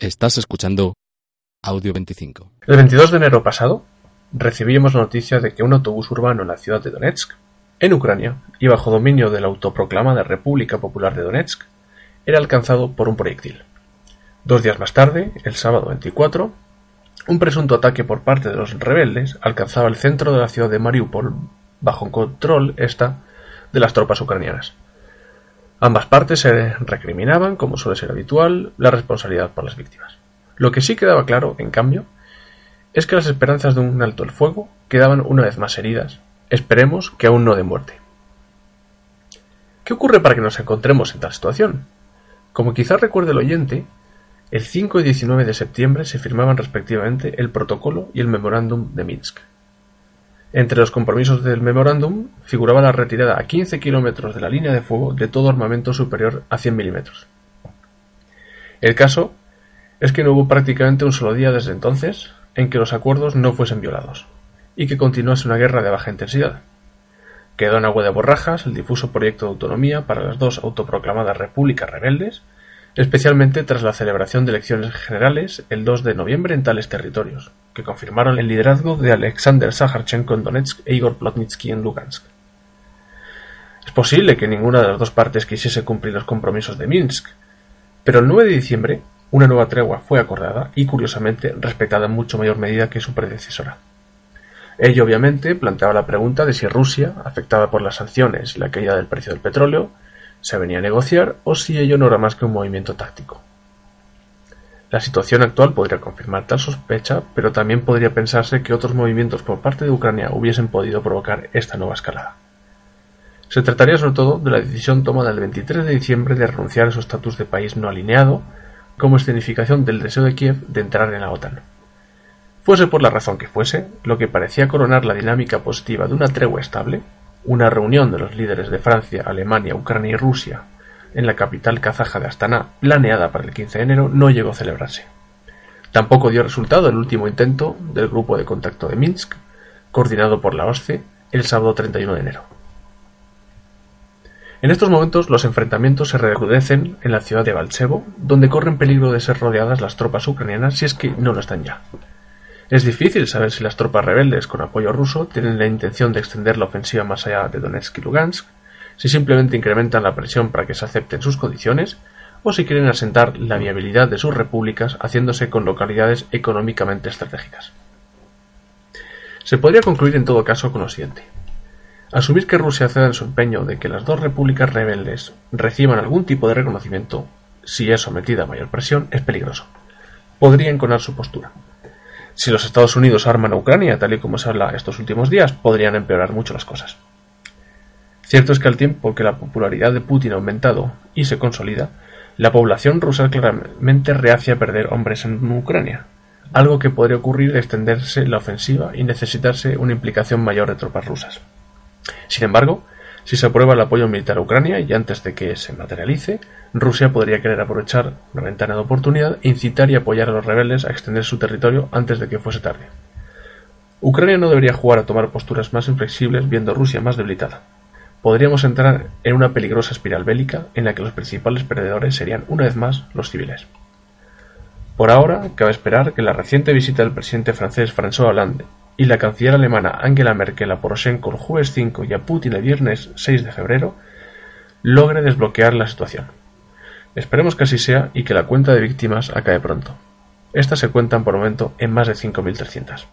Estás escuchando Audio 25. El 22 de enero pasado recibimos la noticia de que un autobús urbano en la ciudad de Donetsk, en Ucrania, y bajo dominio de la autoproclamada República Popular de Donetsk, era alcanzado por un proyectil. Dos días más tarde, el sábado 24, un presunto ataque por parte de los rebeldes alcanzaba el centro de la ciudad de Mariupol, bajo control esta de las tropas ucranianas. Ambas partes se recriminaban, como suele ser habitual, la responsabilidad por las víctimas. Lo que sí quedaba claro, en cambio, es que las esperanzas de un alto el fuego quedaban una vez más heridas, esperemos que aún no de muerte. ¿Qué ocurre para que nos encontremos en tal situación? Como quizás recuerde el oyente, el 5 y 19 de septiembre se firmaban respectivamente el protocolo y el memorándum de Minsk. Entre los compromisos del memorándum figuraba la retirada a 15 kilómetros de la línea de fuego de todo armamento superior a 100 milímetros. El caso es que no hubo prácticamente un solo día desde entonces en que los acuerdos no fuesen violados, y que continuase una guerra de baja intensidad. Quedó en agua de borrajas el difuso proyecto de autonomía para las dos autoproclamadas repúblicas rebeldes, especialmente tras la celebración de elecciones generales el 2 de noviembre en tales territorios, que confirmaron el liderazgo de Alexander Sakharchenko en Donetsk e Igor Plotnitsky en Lugansk. Es posible que ninguna de las dos partes quisiese cumplir los compromisos de Minsk, pero el 9 de diciembre una nueva tregua fue acordada y, curiosamente, respetada en mucho mayor medida que su predecesora. Ello, obviamente, planteaba la pregunta de si Rusia, afectada por las sanciones y la caída del precio del petróleo, se venía a negociar o si ello no era más que un movimiento táctico. La situación actual podría confirmar tal sospecha, pero también podría pensarse que otros movimientos por parte de Ucrania hubiesen podido provocar esta nueva escalada. Se trataría sobre todo de la decisión tomada el 23 de diciembre de renunciar a su estatus de país no alineado como escenificación del deseo de Kiev de entrar en la OTAN. Fuese por la razón que fuese, lo que parecía coronar la dinámica positiva de una tregua estable, una reunión de los líderes de Francia, Alemania, Ucrania y Rusia en la capital kazaja de Astana, planeada para el 15 de enero, no llegó a celebrarse. Tampoco dio resultado el último intento del grupo de contacto de Minsk, coordinado por la OSCE, el sábado 31 de enero. En estos momentos los enfrentamientos se recrudecen en la ciudad de Balchevo, donde corren peligro de ser rodeadas las tropas ucranianas si es que no lo están ya. Es difícil saber si las tropas rebeldes con apoyo ruso tienen la intención de extender la ofensiva más allá de Donetsk y Lugansk, si simplemente incrementan la presión para que se acepten sus condiciones, o si quieren asentar la viabilidad de sus repúblicas haciéndose con localidades económicamente estratégicas. Se podría concluir en todo caso con lo siguiente. Asumir que Rusia ceda en su empeño de que las dos repúblicas rebeldes reciban algún tipo de reconocimiento, si es sometida a mayor presión, es peligroso. Podría enconar su postura. Si los Estados Unidos arman a Ucrania, tal y como se habla estos últimos días, podrían empeorar mucho las cosas. Cierto es que al tiempo que la popularidad de Putin ha aumentado y se consolida, la población rusa claramente reacia a perder hombres en Ucrania, algo que podría ocurrir de extenderse la ofensiva y necesitarse una implicación mayor de tropas rusas. Sin embargo, si se aprueba el apoyo militar a Ucrania y antes de que se materialice, Rusia podría querer aprovechar la ventana de oportunidad e incitar y apoyar a los rebeldes a extender su territorio antes de que fuese tarde. Ucrania no debería jugar a tomar posturas más inflexibles viendo a Rusia más debilitada. Podríamos entrar en una peligrosa espiral bélica en la que los principales perdedores serían una vez más los civiles. Por ahora, cabe esperar que la reciente visita del presidente francés François Hollande y la canciller alemana Angela Merkel a Poroshenko el jueves 5 y a Putin el viernes 6 de febrero logre desbloquear la situación. Esperemos que así sea y que la cuenta de víctimas acabe pronto. Estas se cuentan por momento en más de 5.300.